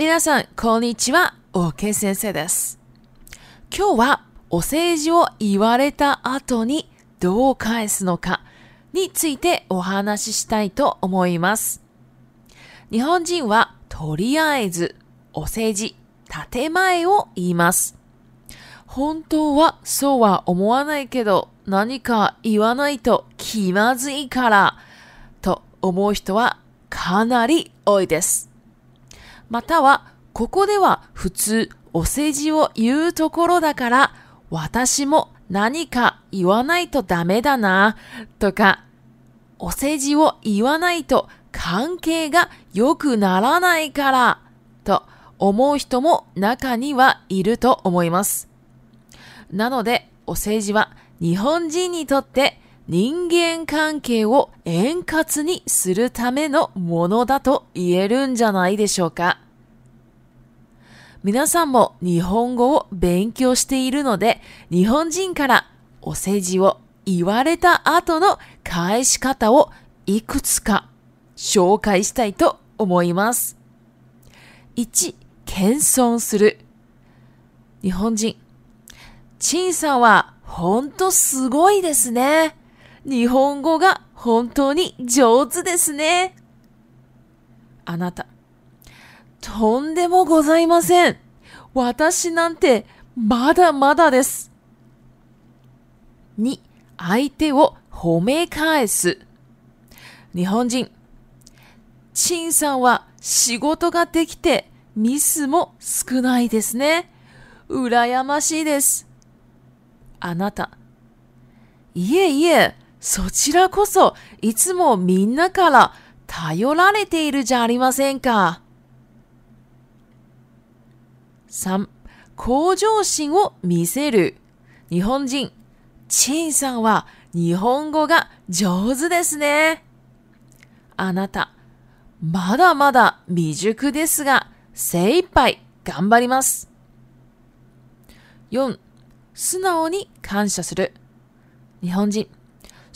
皆さん、こんにちは。OK 先生です。今日はお世辞を言われた後にどう返すのかについてお話ししたいと思います。日本人はとりあえずお世辞、建前を言います。本当はそうは思わないけど何か言わないと気まずいからと思う人はかなり多いです。または、ここでは普通お世辞を言うところだから、私も何か言わないとダメだな、とか、お世辞を言わないと関係が良くならないから、と思う人も中にはいると思います。なので、お世辞は日本人にとって人間関係を円滑にするためのものだと言えるんじゃないでしょうか。皆さんも日本語を勉強しているので、日本人からお世辞を言われた後の返し方をいくつか紹介したいと思います。1、謙遜する。日本人。陳さんはほんとすごいですね。日本語が本当に上手ですね。あなた、とんでもございません。私なんてまだまだです。2、相手を褒め返す。日本人、陳さんは仕事ができてミスも少ないですね。羨ましいです。あなた、いえいえ、そちらこそ、いつもみんなから頼られているじゃありませんか。3、向上心を見せる。日本人、チンさんは日本語が上手ですね。あなた、まだまだ未熟ですが、精一杯頑張ります。4. 素直に感謝する。日本人、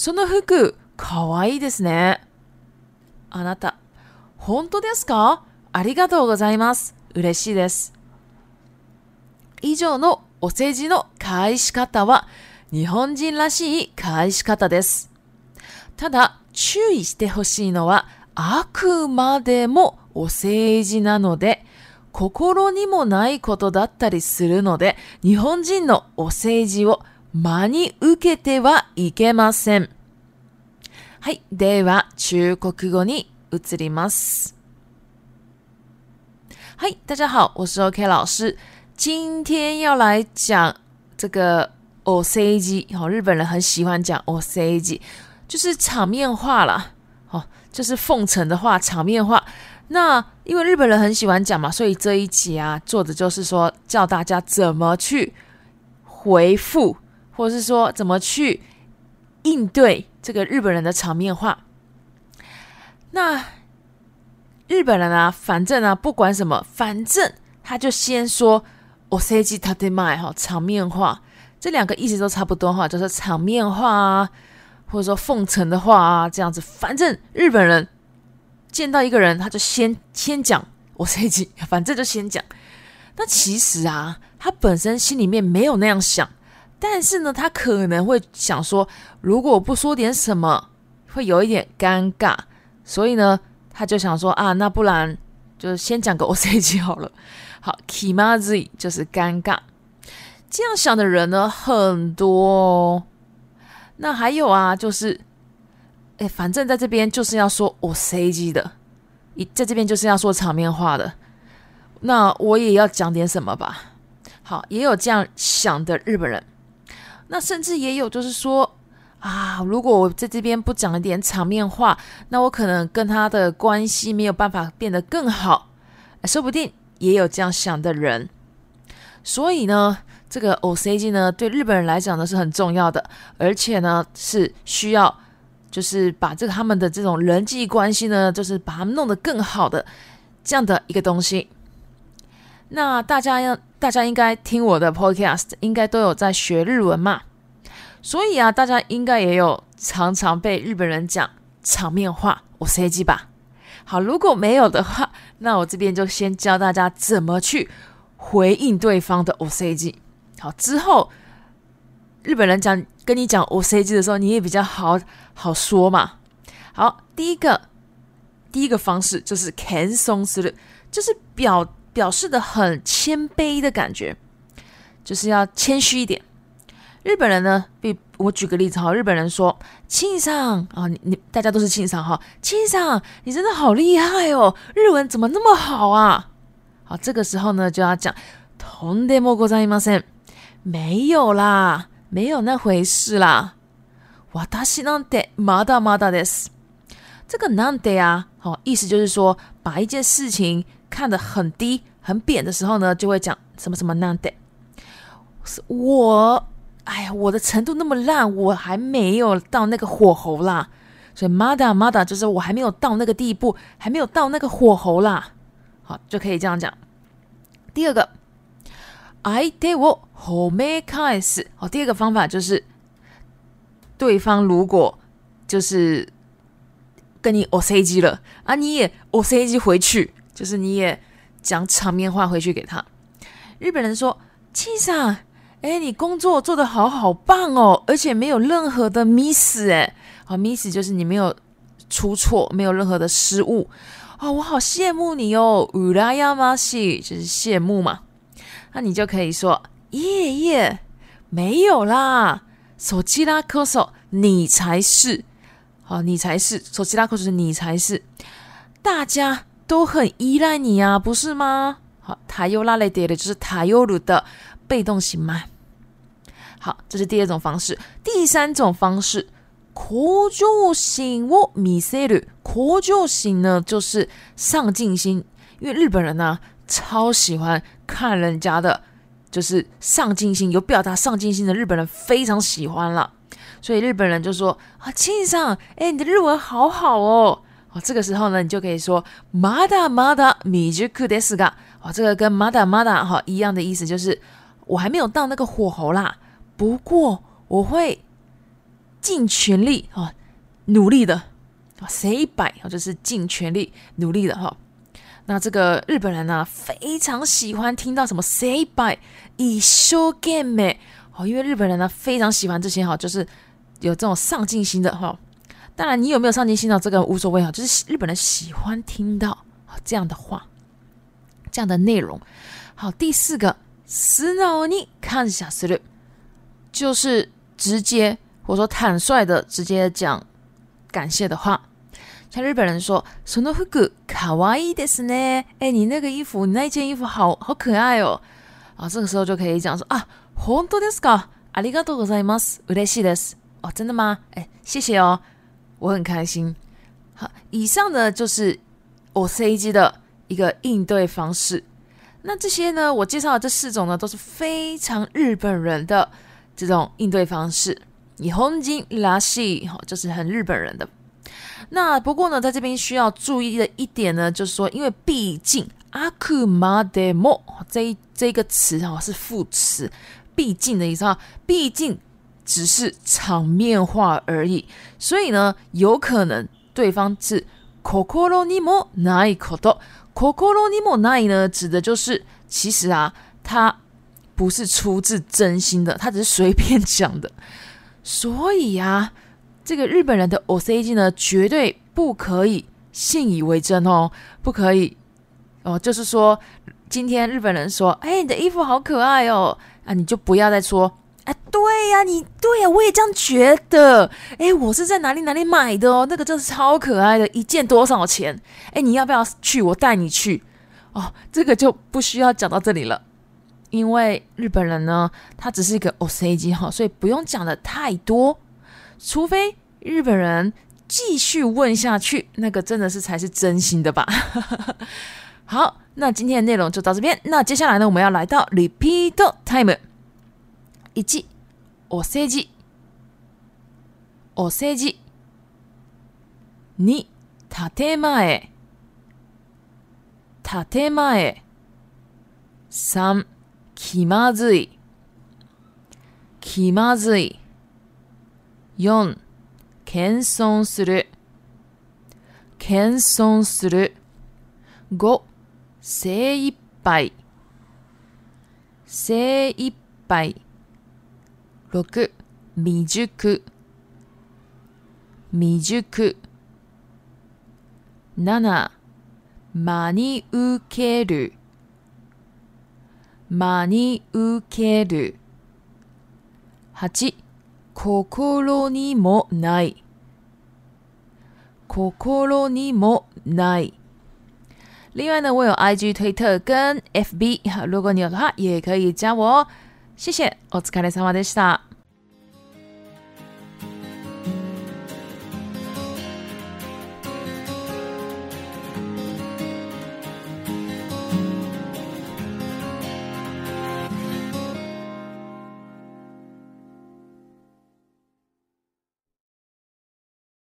その服、かわいいですね。あなた、本当ですかありがとうございます。嬉しいです。以上のお世辞の返し方は日本人らしい返し方です。ただ注意してほしいのはあくまでもお世辞なので心にもないことだったりするので日本人のお世辞を間に受けてはいけません。はい、では中国語に移ります。い。大家好，我是 OK 老师。今天要来讲这个おせぎ，好、日本人很喜欢讲おせぎ，就是场面话啦。哦，就是奉承的话，场面话。那因为日本人很喜欢讲嘛，所以这一集啊，做的就是说，教大家怎么去回复。或者是说怎么去应对这个日本人的场面话？那日本人啊，反正啊，不管什么，反正他就先说“我设计他得买”哈，场面话，这两个意思都差不多哈，就是场面话啊，或者说奉承的话啊，这样子。反正日本人见到一个人，他就先先讲“我设计”，反正就先讲。那其实啊，他本身心里面没有那样想。但是呢，他可能会想说，如果不说点什么，会有一点尴尬，所以呢，他就想说啊，那不然就先讲个 O C G 好了。好 k i m a z i 就是尴尬。这样想的人呢很多哦。那还有啊，就是哎，反正在这边就是要说 O C G 的，一在这边就是要说场面话的，那我也要讲点什么吧。好，也有这样想的日本人。那甚至也有，就是说啊，如果我在这边不讲一点场面话，那我可能跟他的关系没有办法变得更好，说不定也有这样想的人。所以呢，这个 o c g 呢，对日本人来讲呢是很重要的，而且呢是需要，就是把这个他们的这种人际关系呢，就是把他们弄得更好的这样的一个东西。那大家要，大家应该听我的 podcast，应该都有在学日文嘛，所以啊，大家应该也有常常被日本人讲场面话 “o c g” 吧？好，如果没有的话，那我这边就先教大家怎么去回应对方的 “o c g”。好，之后日本人讲跟你讲 “o c g” 的时候，你也比较好好说嘛。好，第一个第一个方式就是 c a n c e l r u 就是表。表示的很谦卑的感觉，就是要谦虚一点。日本人呢，被我举个例子哈，日本人说“庆上啊，你你大家都是庆上哈，庆上，你真的好厉害哦，日文怎么那么好啊？”好，这个时候呢就要讲“とんでもございません”，没有啦，没有那回事啦。私なんてまだまだです。这个“なんて啊”好意思就是说把一件事情。看得很低很扁的时候呢，就会讲什么什么烂的，是我哎呀，我的程度那么烂，我还没有到那个火候啦，所以 mother mother 就是我还没有到那个地步，还没有到那个火候啦，好就可以这样讲。第二个，I t a y o 我 h o m e m a kinds，好，第二个方法就是，对方如果就是跟你 O C G 了啊，你也 O C G 回去。就是你也讲场面话回去给他。日本人说：“七嫂，哎，你工作做的好好棒哦，而且没有任何的 miss 哎，好 miss 就是你没有出错，没有任何的失误哦，我好羡慕你哦。”乌拉呀玛西就是羡慕嘛？那你就可以说：“耶耶，没有啦，手机拉扣手，你才是好，你才是手机拉扣手，你才是大家。”都很依赖你啊，不是吗？好，他又拉レ点的就是他又ル的被动型嘛。好，这是第二种方式。第三种方式、苦就型、我米セル、苦就型呢，就是上进心。因为日本人呢，超喜欢看人家的，就是上进心，有表达上进心的日本人非常喜欢了，所以日本人就说啊，庆上，哎，你的日文好好哦。哦，这个时候呢，你就可以说“まだまだ”米直枯ですが。哦，这个跟“まだまだ”哈一样的意思，就是我还没有到那个火候啦。不过我会尽全力哦，努力的。哦，say bye，哦，就是尽全力努力的哈。那这个日本人呢，非常喜欢听到什么 say bye，game” 哦，因为日本人呢，非常喜欢这些哈，就是有这种上进心的哈。当然，你有没有上进心呢？这个无所谓啊，就是日本人喜欢听到这样的话、这样的内容。好，第四个，死脑，你看一下思就是直接或者说坦率的直接讲感谢的话，像日本人说什么服がかわいいですね。哎，你那个衣服，你那件衣服好好可爱哦。啊，这个时候就可以讲说啊，本当ですか？ありがとうございます。嬉しいです。おつぬま，哎，谢谢哦。我很开心，好，以上呢就是我 C G 的一个应对方式。那这些呢，我介绍的这四种呢，都是非常日本人的这种应对方式，以红金拉西，就是很日本人的。那不过呢，在这边需要注意的一点呢，就是说，因为毕竟阿库马德莫这一这一这个词哈是副词，毕竟的意思哈，毕竟。只是场面话而已，所以呢，有可能对方是 o t o ニ o ナ o コ o ni mo nai” 呢，指的就是其实啊，他不是出自真心的，他只是随便讲的。所以啊，这个日本人的 o c g 呢，绝对不可以信以为真哦，不可以哦。就是说，今天日本人说：“哎，你的衣服好可爱哦。”啊，你就不要再说。哎，对呀，你对呀，我也这样觉得。哎，我是在哪里哪里买的哦？那个真是超可爱的，一件多少钱？哎，你要不要去？我带你去。哦，这个就不需要讲到这里了，因为日本人呢，他只是一个 o c g 哈，所以不用讲的太多。除非日本人继续问下去，那个真的是才是真心的吧。好，那今天的内容就到这边。那接下来呢，我们要来到 Repeat Time。1、お世辞、お世辞。2、建前、建前。3、気まずい、気まずい。4、謙遜する、謙遜する。5、精一杯、精一杯。六、未熟未熟七、間に受ける間に受ける八、心にもない心にもない另外呢，我有 IG、推特跟 FB，如果你有的话，也可以加我哦。シシェ、お疲れ様でした。